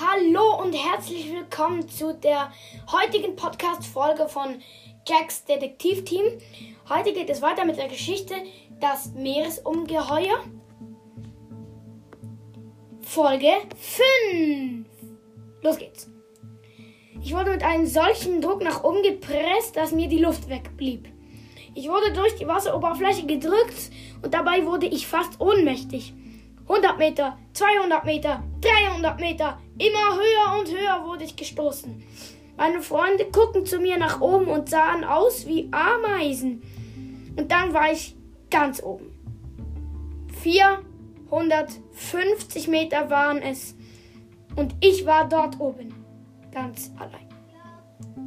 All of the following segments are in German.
Hallo und herzlich willkommen zu der heutigen Podcast-Folge von Jacks Detektivteam. Heute geht es weiter mit der Geschichte Das Meeresungeheuer. Folge 5. Los geht's. Ich wurde mit einem solchen Druck nach oben gepresst, dass mir die Luft wegblieb. Ich wurde durch die Wasseroberfläche gedrückt und dabei wurde ich fast ohnmächtig. 100 Meter, 200 Meter, 300 Meter, immer höher und höher wurde ich gestoßen. Meine Freunde guckten zu mir nach oben und sahen aus wie Ameisen. Und dann war ich ganz oben. 450 Meter waren es. Und ich war dort oben. Ganz allein.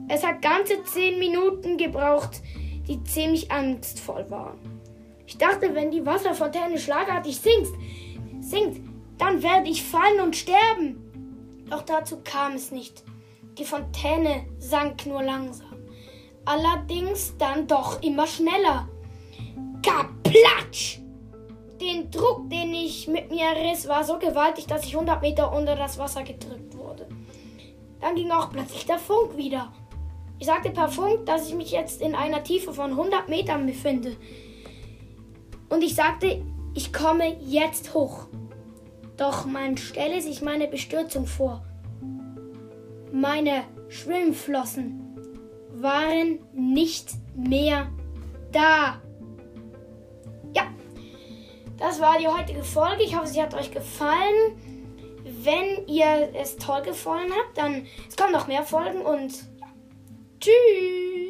Es hat ganze 10 Minuten gebraucht, die ziemlich angstvoll waren. Ich dachte, wenn die Wasserfontäne schlagartig sinkt, sinkt, dann werde ich fallen und sterben. Doch dazu kam es nicht. Die Fontäne sank nur langsam. Allerdings dann doch immer schneller. Kaplatsch! Den Druck, den ich mit mir riss, war so gewaltig, dass ich 100 Meter unter das Wasser gedrückt wurde. Dann ging auch plötzlich der Funk wieder. Ich sagte per Funk, dass ich mich jetzt in einer Tiefe von 100 Metern befinde. Und ich sagte, ich komme jetzt hoch. Doch man stelle sich meine Bestürzung vor. Meine Schwimmflossen waren nicht mehr da. Ja, das war die heutige Folge. Ich hoffe, sie hat euch gefallen. Wenn ihr es toll gefallen habt, dann es kommen noch mehr Folgen und tschüss.